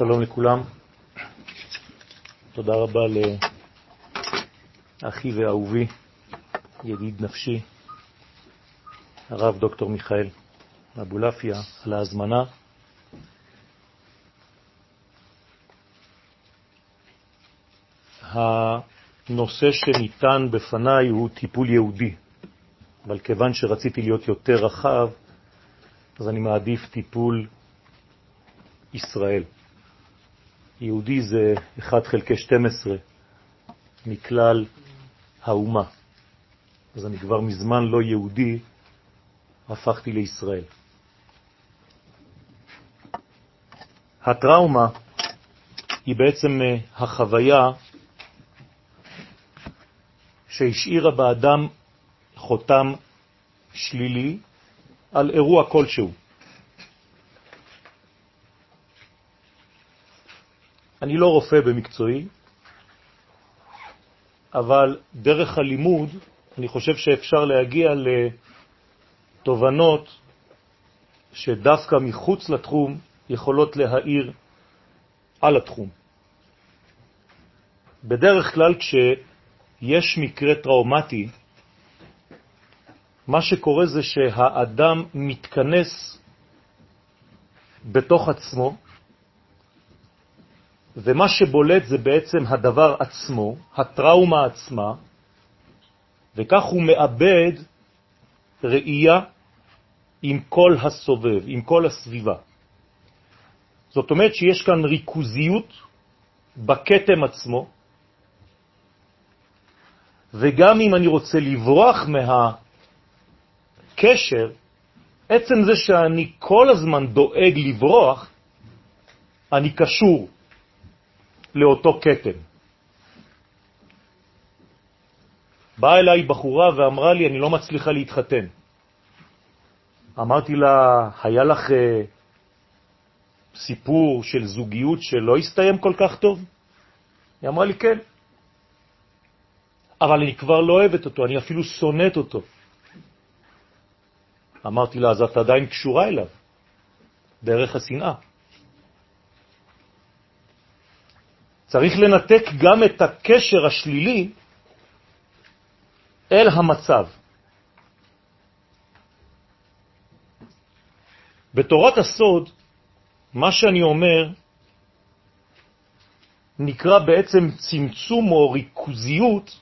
שלום לכולם. תודה רבה לאחי ואהובי, ידיד נפשי, הרב דוקטור מיכאל אבולעפיה, על ההזמנה. הנושא שניתן בפניי הוא טיפול יהודי, אבל כיוון שרציתי להיות יותר רחב, אז אני מעדיף טיפול ישראל. יהודי זה 1 חלקי 12 מכלל האומה. אז אני כבר מזמן לא יהודי, הפכתי לישראל. הטראומה היא בעצם אה, החוויה שהשאירה באדם חותם שלילי על אירוע כלשהו. אני לא רופא במקצועי, אבל דרך הלימוד אני חושב שאפשר להגיע לתובנות שדווקא מחוץ לתחום יכולות להאיר על התחום. בדרך כלל כשיש מקרה טראומטי, מה שקורה זה שהאדם מתכנס בתוך עצמו, ומה שבולט זה בעצם הדבר עצמו, הטראומה עצמה, וכך הוא מאבד ראייה עם כל הסובב, עם כל הסביבה. זאת אומרת שיש כאן ריכוזיות בקטם עצמו, וגם אם אני רוצה לברוח מהקשר, עצם זה שאני כל הזמן דואג לברוח, אני קשור לאותו קטם. באה אליי בחורה ואמרה לי, אני לא מצליחה להתחתן. אמרתי לה, היה לך uh, סיפור של זוגיות שלא הסתיים כל כך טוב? היא אמרה לי, כן. אבל אני כבר לא אוהבת אותו, אני אפילו שונאת אותו. אמרתי לה, אז את עדיין קשורה אליו, דרך השנאה. צריך לנתק גם את הקשר השלילי אל המצב. בתורת הסוד, מה שאני אומר נקרא בעצם צמצום או ריכוזיות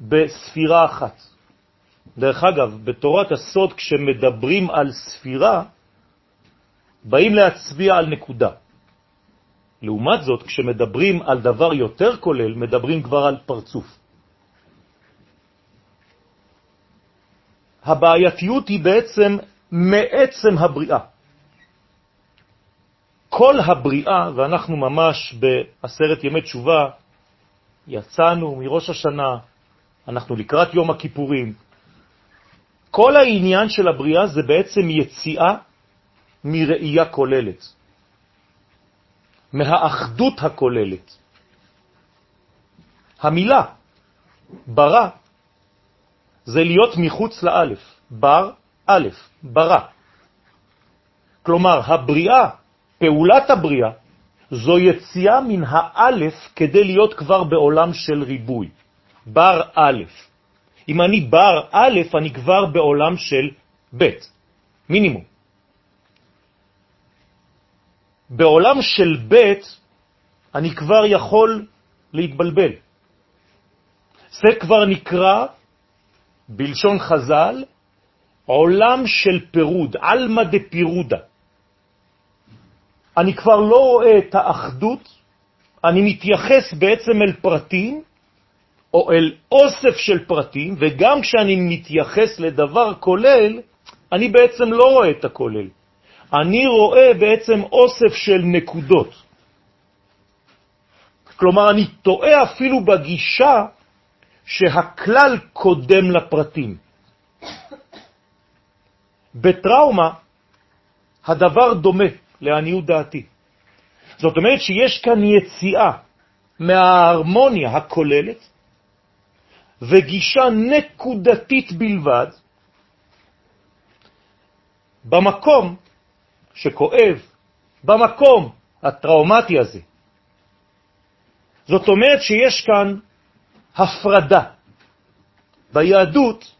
בספירה אחת. דרך אגב, בתורת הסוד כשמדברים על ספירה, באים להצביע על נקודה. לעומת זאת, כשמדברים על דבר יותר כולל, מדברים כבר על פרצוף. הבעייתיות היא בעצם מעצם הבריאה. כל הבריאה, ואנחנו ממש בעשרת ימי תשובה, יצאנו מראש השנה, אנחנו לקראת יום הכיפורים, כל העניין של הבריאה זה בעצם יציאה מראייה כוללת. מהאחדות הכוללת. המילה ברא זה להיות מחוץ לאלף, בר א', ברא. כלומר, הבריאה, פעולת הבריאה, זו יציאה מן האלף כדי להיות כבר בעולם של ריבוי. בר א'. אם אני בר א', אני כבר בעולם של ב', מינימום. בעולם של ב' אני כבר יכול להתבלבל. זה כבר נקרא, בלשון חז"ל, עולם של פירוד, אלמא דפירודה. אני כבר לא רואה את האחדות, אני מתייחס בעצם אל פרטים, או אל אוסף של פרטים, וגם כשאני מתייחס לדבר כולל, אני בעצם לא רואה את הכולל. אני רואה בעצם אוסף של נקודות. כלומר, אני טועה אפילו בגישה שהכלל קודם לפרטים. בטראומה הדבר דומה לעניות דעתי. זאת אומרת שיש כאן יציאה מההרמוניה הכוללת וגישה נקודתית בלבד במקום שכואב, במקום הטראומטי הזה. זאת אומרת שיש כאן הפרדה. ביהדות,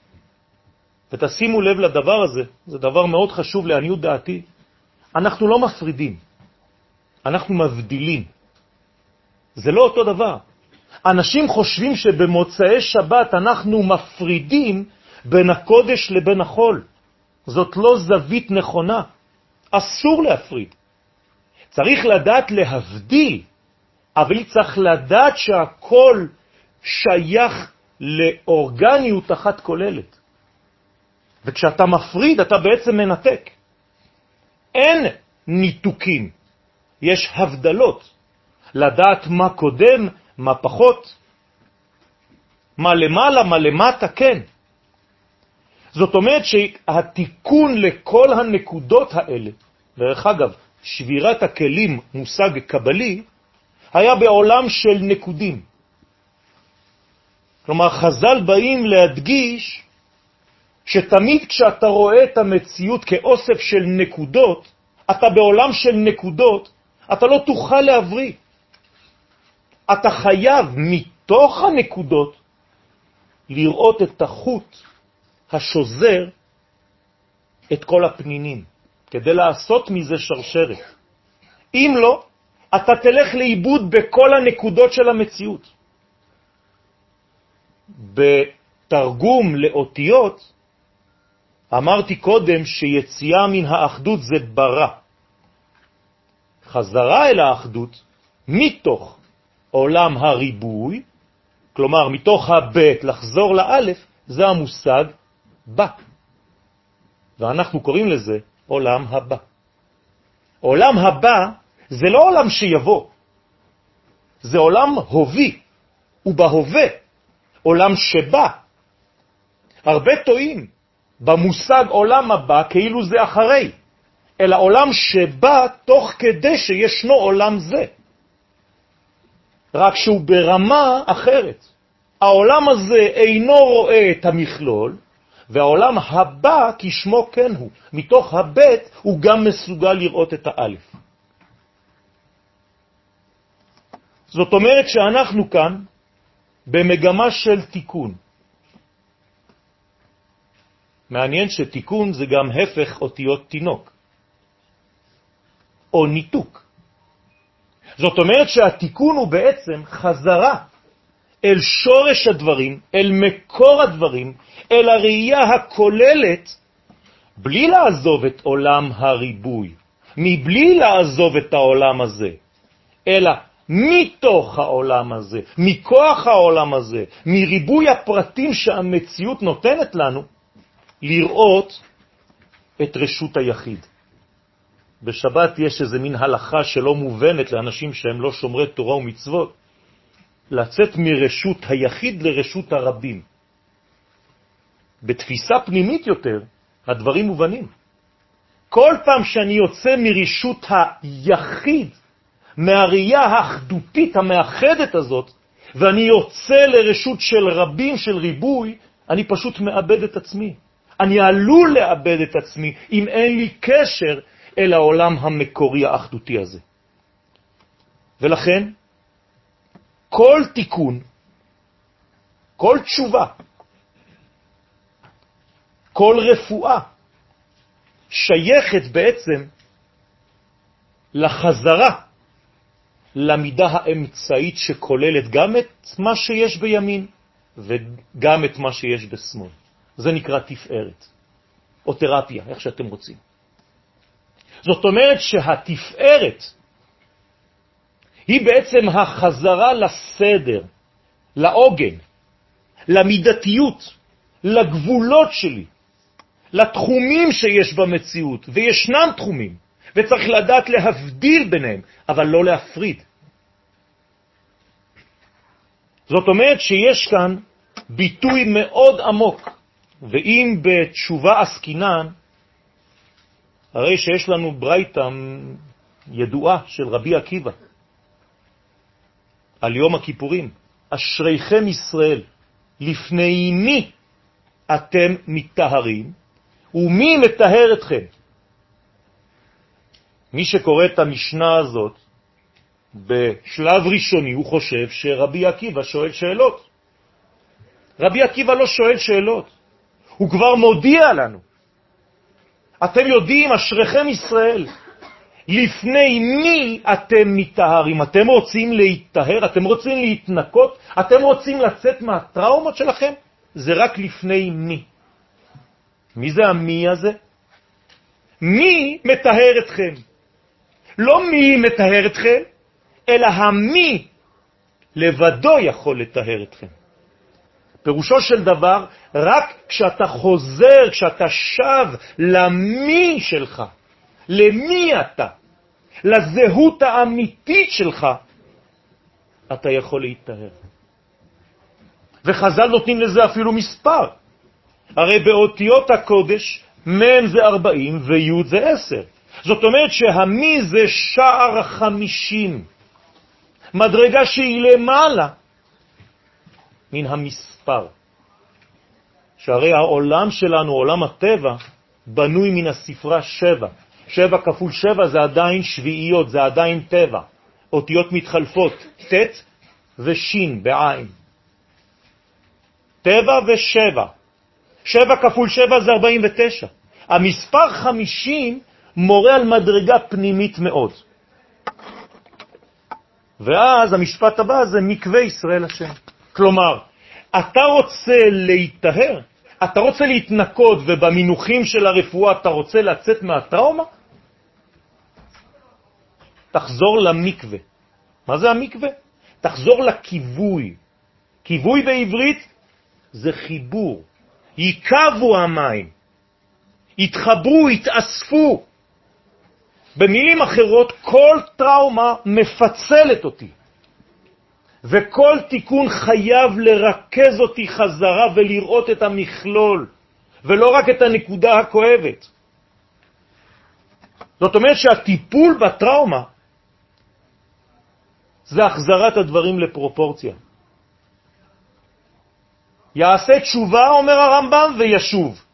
ותשימו לב לדבר הזה, זה דבר מאוד חשוב לעניות דעתי, אנחנו לא מפרידים, אנחנו מבדילים. זה לא אותו דבר. אנשים חושבים שבמוצאי שבת אנחנו מפרידים בין הקודש לבין החול. זאת לא זווית נכונה. אסור להפריד. צריך לדעת להבדיל, אבל צריך לדעת שהכל שייך לאורגניות אחת כוללת. וכשאתה מפריד, אתה בעצם מנתק. אין ניתוקים, יש הבדלות. לדעת מה קודם, מה פחות, מה למעלה, מה למטה, כן. זאת אומרת שהתיקון לכל הנקודות האלה, דרך אגב, שבירת הכלים, מושג קבלי, היה בעולם של נקודים. כלומר, חז"ל באים להדגיש שתמיד כשאתה רואה את המציאות כאוסף של נקודות, אתה בעולם של נקודות, אתה לא תוכל להבריא. אתה חייב מתוך הנקודות לראות את החוט השוזר את כל הפנינים, כדי לעשות מזה שרשרת. אם לא, אתה תלך לאיבוד בכל הנקודות של המציאות. בתרגום לאותיות, אמרתי קודם שיציאה מן האחדות זה ברא. חזרה אל האחדות מתוך עולם הריבוי, כלומר מתוך הבית לחזור לאלף, זה המושג בא. ואנחנו קוראים לזה עולם הבא. עולם הבא זה לא עולם שיבוא, זה עולם הובי, ובהווה, עולם שבא. הרבה טועים במושג עולם הבא כאילו זה אחרי, אלא עולם שבא תוך כדי שישנו עולם זה. רק שהוא ברמה אחרת. העולם הזה אינו רואה את המכלול, והעולם הבא כשמו כן הוא. מתוך הבית הוא גם מסוגל לראות את האלף. זאת אומרת שאנחנו כאן במגמה של תיקון. מעניין שתיקון זה גם הפך אותיות תינוק, או ניתוק. זאת אומרת שהתיקון הוא בעצם חזרה אל שורש הדברים, אל מקור הדברים, אל הראייה הכוללת, בלי לעזוב את עולם הריבוי, מבלי לעזוב את העולם הזה, אלא מתוך העולם הזה, מכוח העולם הזה, מריבוי הפרטים שהמציאות נותנת לנו, לראות את רשות היחיד. בשבת יש איזה מין הלכה שלא מובנת לאנשים שהם לא שומרי תורה ומצוות, לצאת מרשות היחיד לרשות הרבים. בתפיסה פנימית יותר, הדברים מובנים. כל פעם שאני יוצא מרשות היחיד, מהראייה האחדותית המאחדת הזאת, ואני יוצא לרשות של רבים, של ריבוי, אני פשוט מאבד את עצמי. אני עלול לאבד את עצמי אם אין לי קשר אל העולם המקורי האחדותי הזה. ולכן, כל תיקון, כל תשובה, כל רפואה, שייכת בעצם לחזרה למידה האמצעית שכוללת גם את מה שיש בימין וגם את מה שיש בשמאל. זה נקרא תפארת, או תרפיה, איך שאתם רוצים. זאת אומרת שהתפארת היא בעצם החזרה לסדר, לעוגן, למידתיות, לגבולות שלי, לתחומים שיש במציאות, וישנם תחומים, וצריך לדעת להבדיל ביניהם, אבל לא להפריד. זאת אומרת שיש כאן ביטוי מאוד עמוק, ואם בתשובה עסקינן, הרי שיש לנו ברייתא ידועה של רבי עקיבא על יום הכיפורים, אשריכם ישראל, לפני מי אתם מתאהרים ומי מתאהר אתכם? מי שקורא את המשנה הזאת בשלב ראשוני הוא חושב שרבי עקיבא שואל שאלות. רבי עקיבא לא שואל שאלות, הוא כבר מודיע לנו. אתם יודעים, אשריכם ישראל, לפני מי אתם מתאהרים? אתם רוצים להתאהר? אתם רוצים להתנקות? אתם רוצים לצאת מהטראומות שלכם? זה רק לפני מי. מי זה המי הזה? מי מטהר אתכם? לא מי מטהר אתכם, אלא המי לבדו יכול לטהר אתכם. פירושו של דבר, רק כשאתה חוזר, כשאתה שב למי שלך, למי אתה, לזהות האמיתית שלך, אתה יכול להתאהר. וחז"ל נותנים לזה אפילו מספר. הרי באותיות הקודש, מ' זה 40 וי' זה 10. זאת אומרת שהמי זה שער החמישים, מדרגה שהיא למעלה מן המספר. שהרי העולם שלנו, עולם הטבע, בנוי מן הספרה שבע. שבע כפול שבע זה עדיין שביעיות, זה עדיין טבע. אותיות מתחלפות, ט' ושין בעין. טבע ושבע. שבע כפול שבע זה 49. המספר 50 מורה על מדרגה פנימית מאוד. ואז המשפט הבא זה מקווה ישראל השם. כלומר, אתה רוצה להיטהר, אתה רוצה להתנקות, ובמינוחים של הרפואה אתה רוצה לצאת מהטראומה? תחזור למקווה. מה זה המקווה? תחזור לכיווי. כיווי בעברית זה חיבור. ייקבו המים, יתחברו, יתאספו. במילים אחרות, כל טראומה מפצלת אותי. וכל תיקון חייב לרכז אותי חזרה ולראות את המכלול, ולא רק את הנקודה הכואבת. זאת אומרת שהטיפול בטראומה זה החזרת הדברים לפרופורציה. יעשה תשובה, אומר הרמב"ם, וישוב.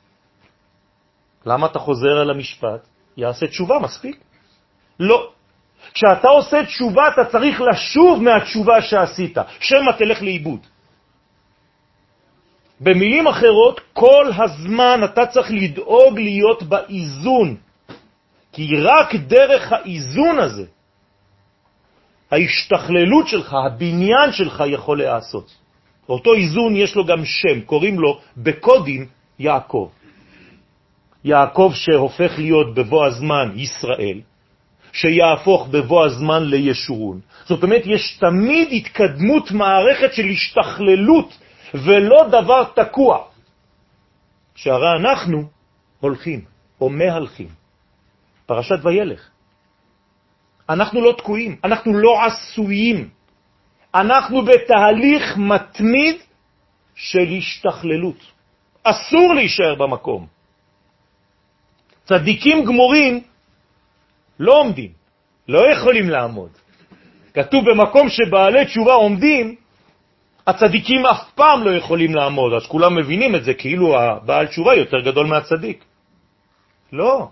למה אתה חוזר על המשפט? יעשה תשובה, מספיק. לא. כשאתה עושה תשובה, אתה צריך לשוב מהתשובה שעשית, שמא תלך לאיבוד. במילים אחרות, כל הזמן אתה צריך לדאוג להיות באיזון, כי רק דרך האיזון הזה, ההשתכללות שלך, הבניין שלך יכול לעשות. אותו איזון יש לו גם שם, קוראים לו בקודים יעקב. יעקב שהופך להיות בבוא הזמן ישראל, שיהפוך בבוא הזמן לישורון. זאת אומרת, יש תמיד התקדמות מערכת של השתכללות, ולא דבר תקוע. שהרי אנחנו הולכים, או מהלכים. פרשת וילך. אנחנו לא תקועים, אנחנו לא עשויים. אנחנו בתהליך מתמיד של השתכללות. אסור להישאר במקום. צדיקים גמורים לא עומדים, לא יכולים לעמוד. כתוב במקום שבעלי תשובה עומדים, הצדיקים אף פעם לא יכולים לעמוד, אז כולם מבינים את זה כאילו הבעל תשובה יותר גדול מהצדיק. לא.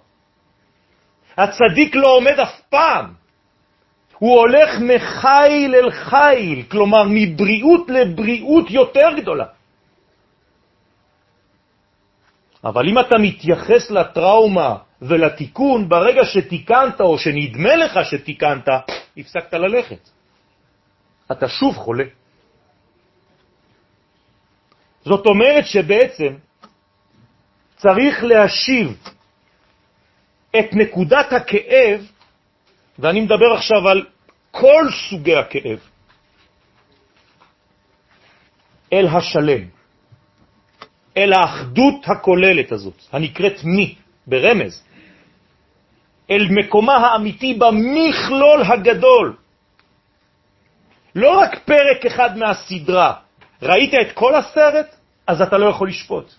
הצדיק לא עומד אף פעם. הוא הולך מחיל אל חיל, כלומר מבריאות לבריאות יותר גדולה. אבל אם אתה מתייחס לטראומה ולתיקון, ברגע שתיקנת או שנדמה לך שתיקנת, הפסקת ללכת. אתה שוב חולה. זאת אומרת שבעצם צריך להשיב את נקודת הכאב, ואני מדבר עכשיו על כל סוגי הכאב, אל השלם. אל האחדות הכוללת הזאת, הנקראת מי, ברמז, אל מקומה האמיתי במכלול הגדול. לא רק פרק אחד מהסדרה. ראית את כל הסרט? אז אתה לא יכול לשפוט.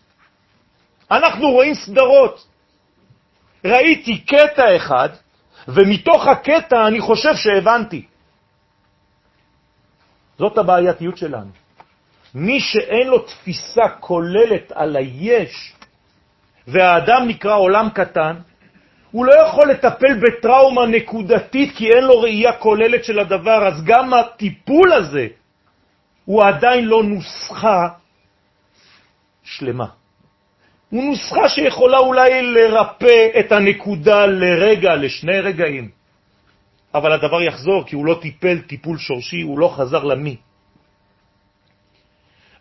אנחנו רואים סדרות. ראיתי קטע אחד, ומתוך הקטע אני חושב שהבנתי. זאת הבעייתיות שלנו. מי שאין לו תפיסה כוללת על היש, והאדם נקרא עולם קטן, הוא לא יכול לטפל בטראומה נקודתית כי אין לו ראייה כוללת של הדבר, אז גם הטיפול הזה הוא עדיין לא נוסחה שלמה. הוא נוסחה שיכולה אולי לרפא את הנקודה לרגע, לשני רגעים. אבל הדבר יחזור כי הוא לא טיפל טיפול שורשי, הוא לא חזר למי.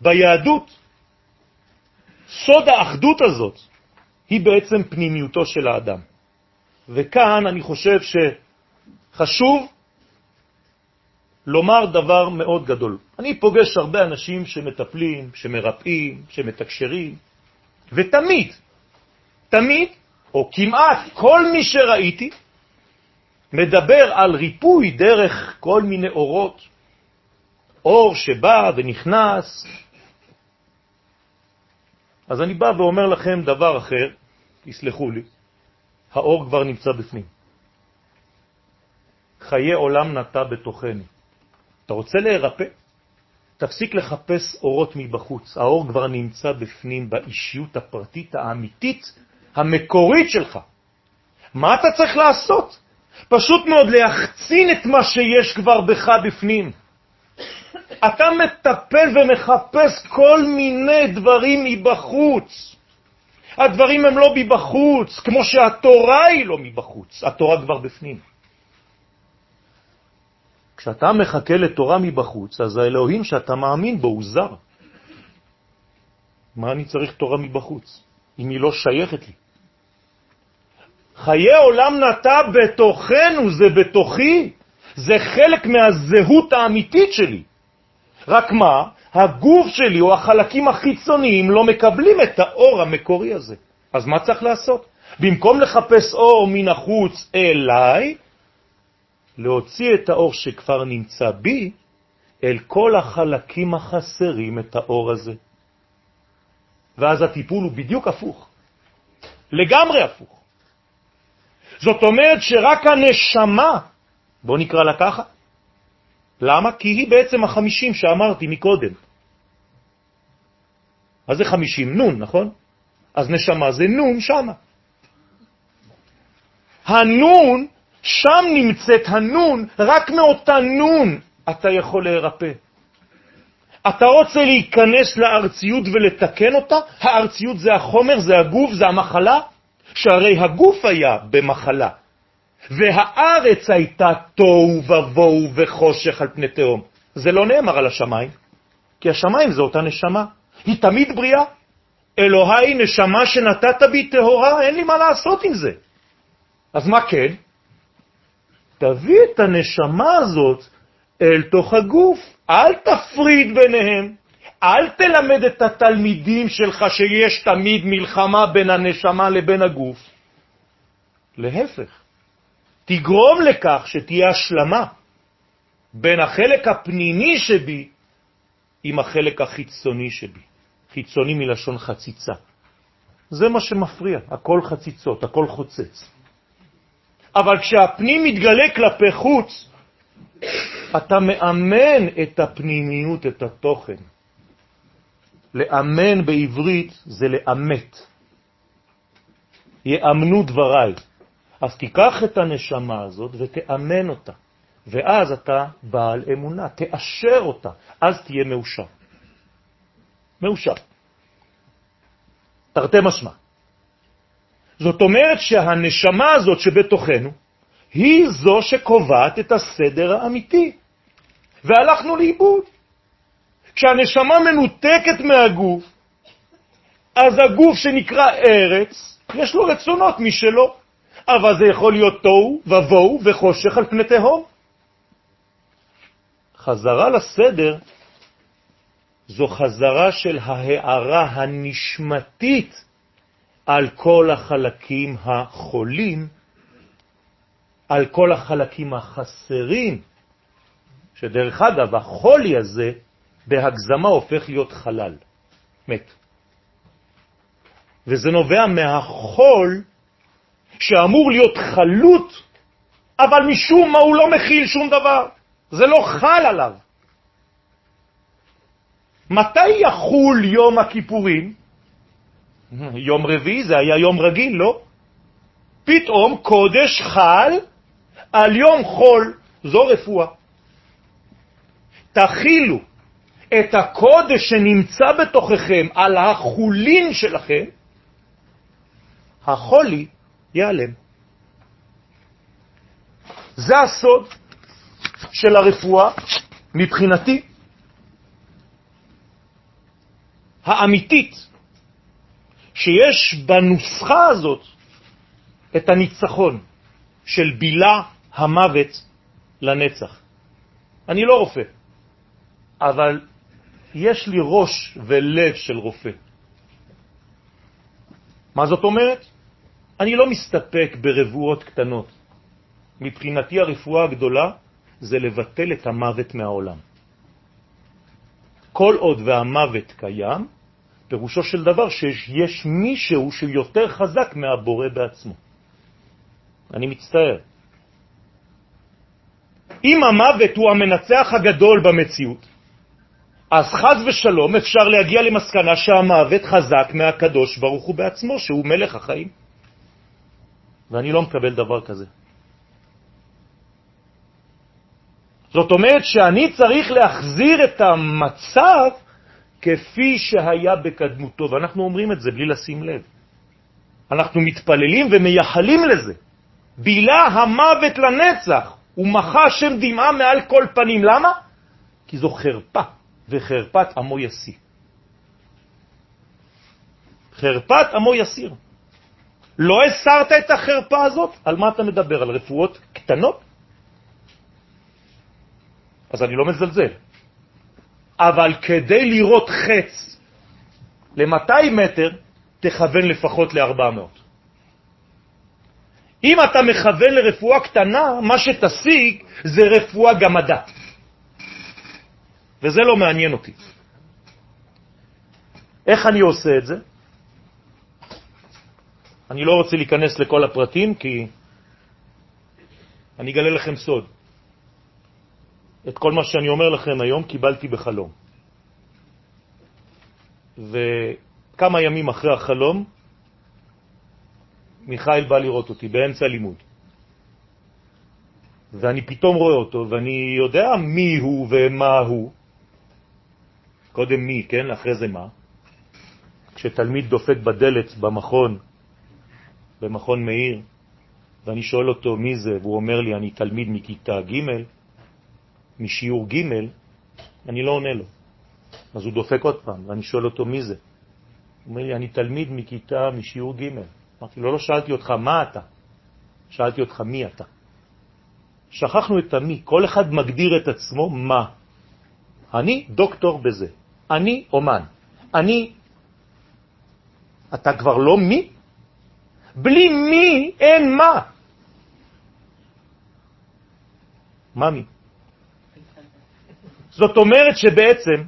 ביהדות, סוד האחדות הזאת היא בעצם פנימיותו של האדם. וכאן אני חושב שחשוב לומר דבר מאוד גדול. אני פוגש הרבה אנשים שמטפלים, שמרפאים, שמתקשרים, ותמיד, תמיד, או כמעט כל מי שראיתי, מדבר על ריפוי דרך כל מיני אורות, אור שבא ונכנס. אז אני בא ואומר לכם דבר אחר, תסלחו לי, האור כבר נמצא בפנים. חיי עולם נטע בתוכנו. אתה רוצה להירפא? תפסיק לחפש אורות מבחוץ. האור כבר נמצא בפנים, באישיות הפרטית האמיתית, המקורית שלך. מה אתה צריך לעשות? פשוט מאוד להחצין את מה שיש כבר בך בפנים. אתה מטפל ומחפש כל מיני דברים מבחוץ. הדברים הם לא מבחוץ, כמו שהתורה היא לא מבחוץ, התורה כבר בפנים. כשאתה מחכה לתורה מבחוץ, אז האלוהים שאתה מאמין בו הוא זר. מה אני צריך תורה מבחוץ, אם היא לא שייכת לי? חיי עולם נטע בתוכנו, זה בתוכי, זה חלק מהזהות האמיתית שלי. רק מה, הגוף שלי או החלקים החיצוניים לא מקבלים את האור המקורי הזה. אז מה צריך לעשות? במקום לחפש אור מן החוץ אליי, להוציא את האור שכבר נמצא בי אל כל החלקים החסרים את האור הזה. ואז הטיפול הוא בדיוק הפוך, לגמרי הפוך. זאת אומרת שרק הנשמה, בוא נקרא לה ככה, למה? כי היא בעצם החמישים שאמרתי מקודם. מה זה חמישים? נון, נכון? אז נשמה זה נון שמה. הנון שם נמצאת הנון, רק מאותה נון אתה יכול להירפא. אתה רוצה להיכנס לארציות ולתקן אותה? הארציות זה החומר, זה הגוף, זה המחלה, שהרי הגוף היה במחלה, והארץ הייתה תוהו ובוהו וחושך על פני תהום. זה לא נאמר על השמיים, כי השמיים זה אותה נשמה, היא תמיד בריאה. אלוהי נשמה שנתת בי טהורה, אין לי מה לעשות עם זה. אז מה כן? תביא את הנשמה הזאת אל תוך הגוף, אל תפריד ביניהם. אל תלמד את התלמידים שלך שיש תמיד מלחמה בין הנשמה לבין הגוף. להפך, תגרום לכך שתהיה השלמה בין החלק הפנימי שבי עם החלק החיצוני שבי. חיצוני מלשון חציצה. זה מה שמפריע, הכל חציצות, הכל חוצץ. אבל כשהפנים מתגלה כלפי חוץ, אתה מאמן את הפנימיות, את התוכן. לאמן בעברית זה לאמת. יאמנו דבריי. אז תיקח את הנשמה הזאת ותאמן אותה, ואז אתה בעל אמונה, תאשר אותה, אז תהיה מאושר. מאושר. תרתי משמע. זאת אומרת שהנשמה הזאת שבתוכנו היא זו שקובעת את הסדר האמיתי, והלכנו לאיבוד. כשהנשמה מנותקת מהגוף, אז הגוף שנקרא ארץ, יש לו רצונות משלו, אבל זה יכול להיות תוהו ובוהו וחושך על פני תהום. חזרה לסדר זו חזרה של ההערה הנשמתית על כל החלקים החולים, על כל החלקים החסרים, שדרך אגב, החולי הזה בהגזמה הופך להיות חלל, מת. וזה נובע מהחול שאמור להיות חלוט, אבל משום מה הוא לא מכיל שום דבר. זה לא חל עליו. מתי יחול יום הכיפורים? יום רביעי זה היה יום רגיל, לא? פתאום קודש חל על יום חול, זו רפואה. תכילו את הקודש שנמצא בתוככם על החולין שלכם, החולי ייעלם. זה הסוד של הרפואה מבחינתי האמיתית, שיש בנוסחה הזאת את הניצחון של בילה המוות לנצח. אני לא רופא, אבל יש לי ראש ולב של רופא. מה זאת אומרת? אני לא מסתפק ברבועות קטנות. מבחינתי הרפואה הגדולה זה לבטל את המוות מהעולם. כל עוד והמוות קיים, פירושו של דבר שיש מישהו שיותר חזק מהבורא בעצמו. אני מצטער. אם המוות הוא המנצח הגדול במציאות, אז חז ושלום אפשר להגיע למסקנה שהמוות חזק מהקדוש ברוך הוא בעצמו, שהוא מלך החיים. ואני לא מקבל דבר כזה. זאת אומרת שאני צריך להחזיר את המצב כפי שהיה בקדמותו, ואנחנו אומרים את זה בלי לשים לב. אנחנו מתפללים ומייחלים לזה. בילה המוות לנצח, ומחה שם דמעה מעל כל פנים. למה? כי זו חרפה, וחרפת עמו יסיר. חרפת עמו יסיר. לא הסרת את החרפה הזאת? על מה אתה מדבר? על רפואות קטנות? אז אני לא מזלזל. אבל כדי לראות חץ ל-200 מטר, תכוון לפחות ל-400. אם אתה מכוון לרפואה קטנה, מה שתשיג זה רפואה גמדה. וזה לא מעניין אותי. איך אני עושה את זה? אני לא רוצה להיכנס לכל הפרטים, כי אני אגלה לכם סוד. את כל מה שאני אומר לכם היום קיבלתי בחלום. וכמה ימים אחרי החלום, מיכאל בא לראות אותי באמצע לימוד. ואני פתאום רואה אותו, ואני יודע מי הוא ומה הוא. קודם מי, כן? אחרי זה מה? כשתלמיד דופק בדלת במכון, במכון מאיר, ואני שואל אותו מי זה, והוא אומר לי, אני תלמיד מכיתה ג', משיעור ג', אני לא עונה לו. אז הוא דופק עוד פעם, ואני שואל אותו מי זה. הוא אומר לי, אני תלמיד מכיתה משיעור ג'. אמרתי לו, לא שאלתי אותך מה אתה, שאלתי אותך מי אתה. שכחנו את המי, כל אחד מגדיר את עצמו מה. אני דוקטור בזה, אני אומן, אני... אתה כבר לא מי? בלי מי אין מה. מה מי? זאת אומרת שבעצם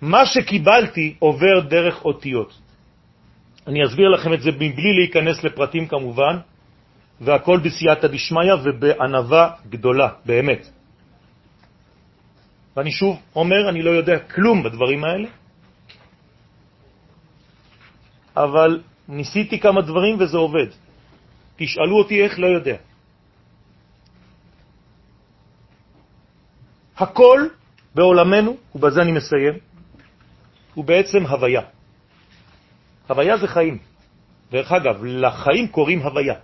מה שקיבלתי עובר דרך אותיות. אני אסביר לכם את זה מבלי להיכנס לפרטים כמובן, והכל בסייעתא דשמיא ובענבה גדולה, באמת. ואני שוב אומר, אני לא יודע כלום בדברים האלה, אבל ניסיתי כמה דברים וזה עובד. תשאלו אותי איך, לא יודע. הכל בעולמנו, ובזה אני מסיים, הוא בעצם הוויה. הוויה זה חיים. דרך אגב, לחיים קוראים הוויה.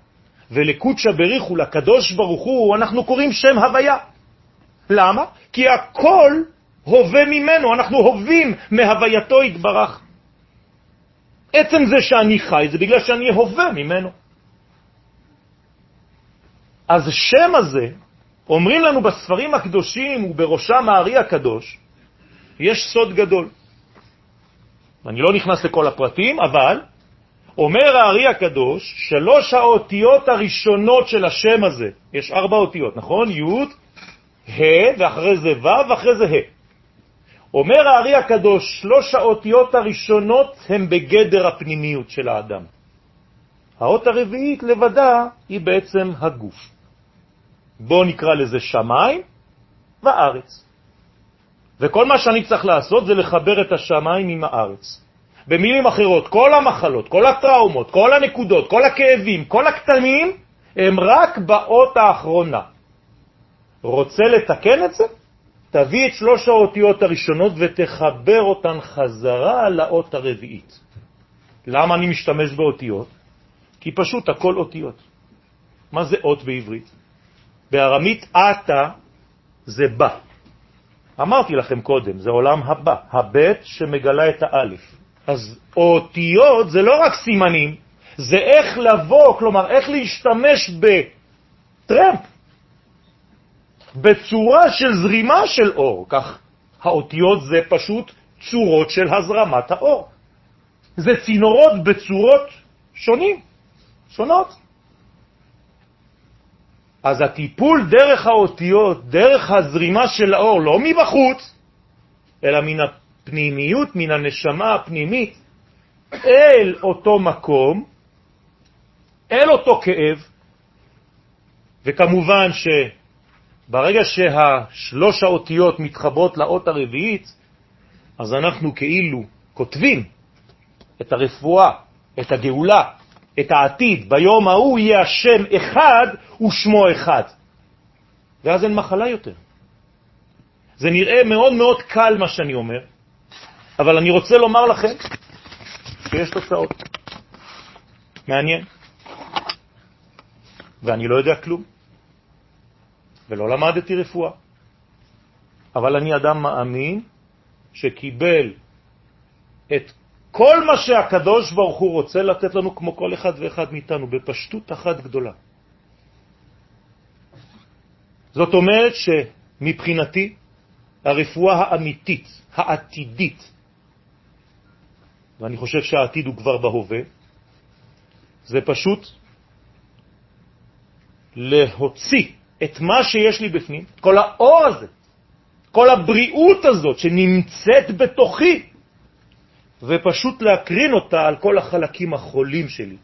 ולקודשא בריחו, לקדוש ברוך הוא, אנחנו קוראים שם הוויה. למה? כי הכל הווה ממנו, אנחנו הווים מהווייתו התברך. עצם זה שאני חי זה בגלל שאני הווה ממנו. אז שם הזה, אומרים לנו בספרים הקדושים ובראשם הארי הקדוש, יש סוד גדול. אני לא נכנס לכל הפרטים, אבל אומר הארי הקדוש, שלוש האותיות הראשונות של השם הזה, יש ארבע אותיות, נכון? י', ה', ואחרי זה ו', ואחרי זה ה'. אומר הארי הקדוש, שלוש האותיות הראשונות הן בגדר הפנימיות של האדם. האות הרביעית לבדה היא בעצם הגוף. בואו נקרא לזה שמיים וארץ. וכל מה שאני צריך לעשות זה לחבר את השמיים עם הארץ. במילים אחרות, כל המחלות, כל הטראומות, כל הנקודות, כל הכאבים, כל הקטנים, הם רק באות האחרונה. רוצה לתקן את זה? תביא את שלוש האותיות הראשונות ותחבר אותן חזרה לאות הרביעית. למה אני משתמש באותיות? כי פשוט הכל אותיות. מה זה אות בעברית? בארמית אתא זה בא. אמרתי לכם קודם, זה עולם הבא, הבית שמגלה את האלף. אז אותיות זה לא רק סימנים, זה איך לבוא, כלומר איך להשתמש בטרמפ, בצורה של זרימה של אור. כך האותיות זה פשוט צורות של הזרמת האור. זה צינורות בצורות שונים, שונות. אז הטיפול דרך האותיות, דרך הזרימה של האור, לא מבחוץ, אלא מן הפנימיות, מן הנשמה הפנימית, אל אותו מקום, אל אותו כאב, וכמובן שברגע שהשלוש האותיות מתחברות לאות הרביעית, אז אנחנו כאילו כותבים את הרפואה, את הגאולה, את העתיד. ביום ההוא יהיה השם אחד ושמו אחד. ואז אין מחלה יותר. זה נראה מאוד מאוד קל מה שאני אומר, אבל אני רוצה לומר לכם שיש תוצאות. מעניין. ואני לא יודע כלום, ולא למדתי רפואה. אבל אני אדם מאמין שקיבל את כל מה שהקדוש ברוך הוא רוצה לתת לנו כמו כל אחד ואחד מאיתנו, בפשטות אחת גדולה. זאת אומרת שמבחינתי הרפואה האמיתית, העתידית, ואני חושב שהעתיד הוא כבר בהווה, זה פשוט להוציא את מה שיש לי בפנים, כל האור הזה, כל הבריאות הזאת שנמצאת בתוכי, ופשוט להקרין אותה על כל החלקים החולים שלי.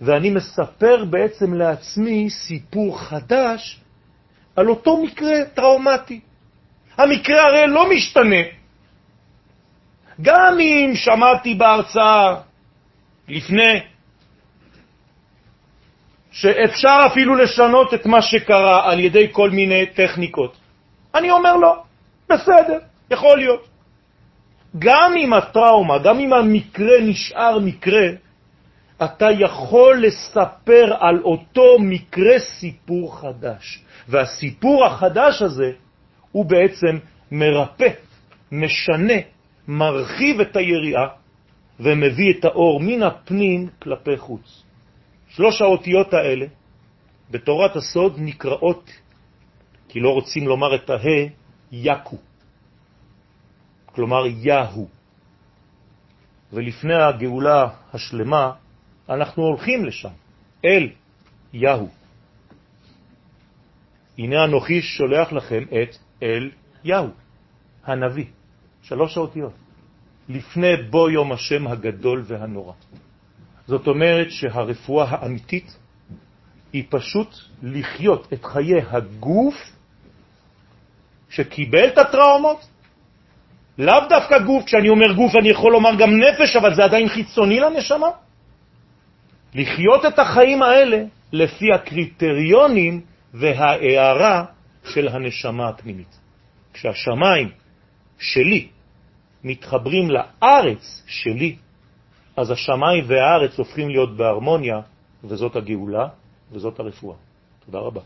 ואני מספר בעצם לעצמי סיפור חדש על אותו מקרה טראומטי. המקרה הרי לא משתנה. גם אם שמעתי בהרצאה לפני שאפשר אפילו לשנות את מה שקרה על ידי כל מיני טכניקות. אני אומר לא, בסדר, יכול להיות. גם אם הטראומה, גם אם המקרה נשאר מקרה, אתה יכול לספר על אותו מקרה סיפור חדש. והסיפור החדש הזה הוא בעצם מרפא, משנה, מרחיב את היריעה ומביא את האור מן הפנים כלפי חוץ. שלוש האותיות האלה בתורת הסוד נקראות, כי לא רוצים לומר את הה, יקו. כלומר יהו. ולפני הגאולה השלמה אנחנו הולכים לשם, אל יהו. הנה אנוכי שולח לכם את אל יהו, הנביא, שלוש האותיות, לפני בו יום השם הגדול והנורא. זאת אומרת שהרפואה האמיתית היא פשוט לחיות את חיי הגוף שקיבל את הטראומות לאו דווקא גוף, כשאני אומר גוף אני יכול לומר גם נפש, אבל זה עדיין חיצוני לנשמה. לחיות את החיים האלה לפי הקריטריונים וההערה של הנשמה הפנימית. כשהשמיים שלי מתחברים לארץ שלי, אז השמיים והארץ הופכים להיות בהרמוניה, וזאת הגאולה וזאת הרפואה. תודה רבה.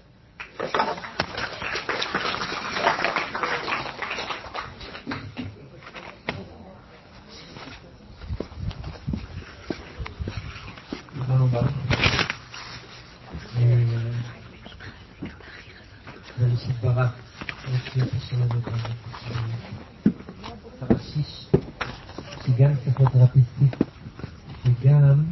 began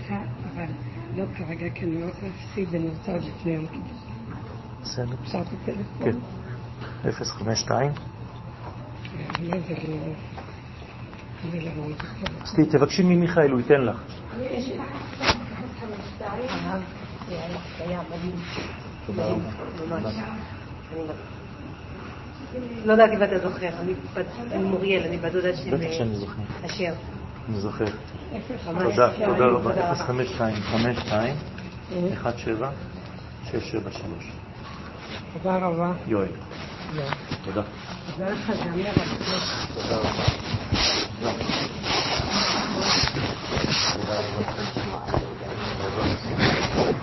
איתך, אבל לא כרגע, כי אני לא רוצה להפסיד, ואני רוצה עוד לפני יום כיפור. בסדר. אפשר את הטלפון? כן. 052. אז תבקשי ממיכאל, הוא ייתן לך. לא יודעת אם אתה זוכר, אני מוריאל, אני בת דודה של. אשר. אני זוכר. תודה, תודה רבה. 052 52 17 673. תודה רבה. יואל. תודה. תודה לך. תודה רבה.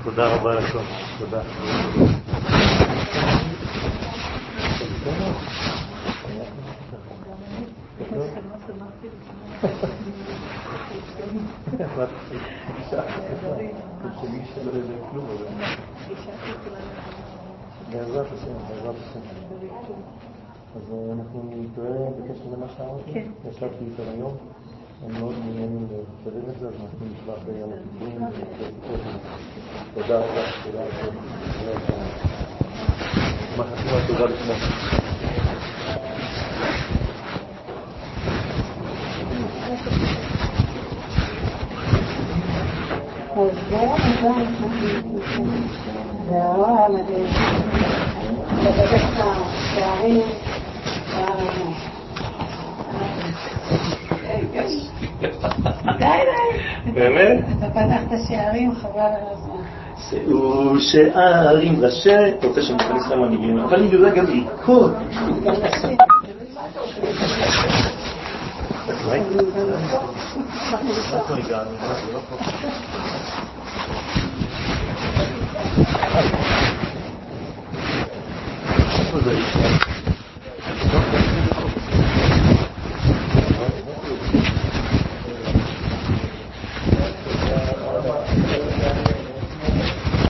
תודה רבה לכם. תודה. בעזרת השם, בעזרת השם. אז אנחנו נתראה בקשר למה שאמרתי. כן. ישבתי איתם היום. הם מאוד מעוניינים לקדם את זה, אז אנחנו נשלח יום הכיפורים. תודה רבה, תודה רבה. מה באמת? אתה פתחת שערים, חבל על הזמן. שאו שערים ראשי, אתה רוצה שאני אכניס כמה מילים, אבל אני יודע גם לרקוד. Great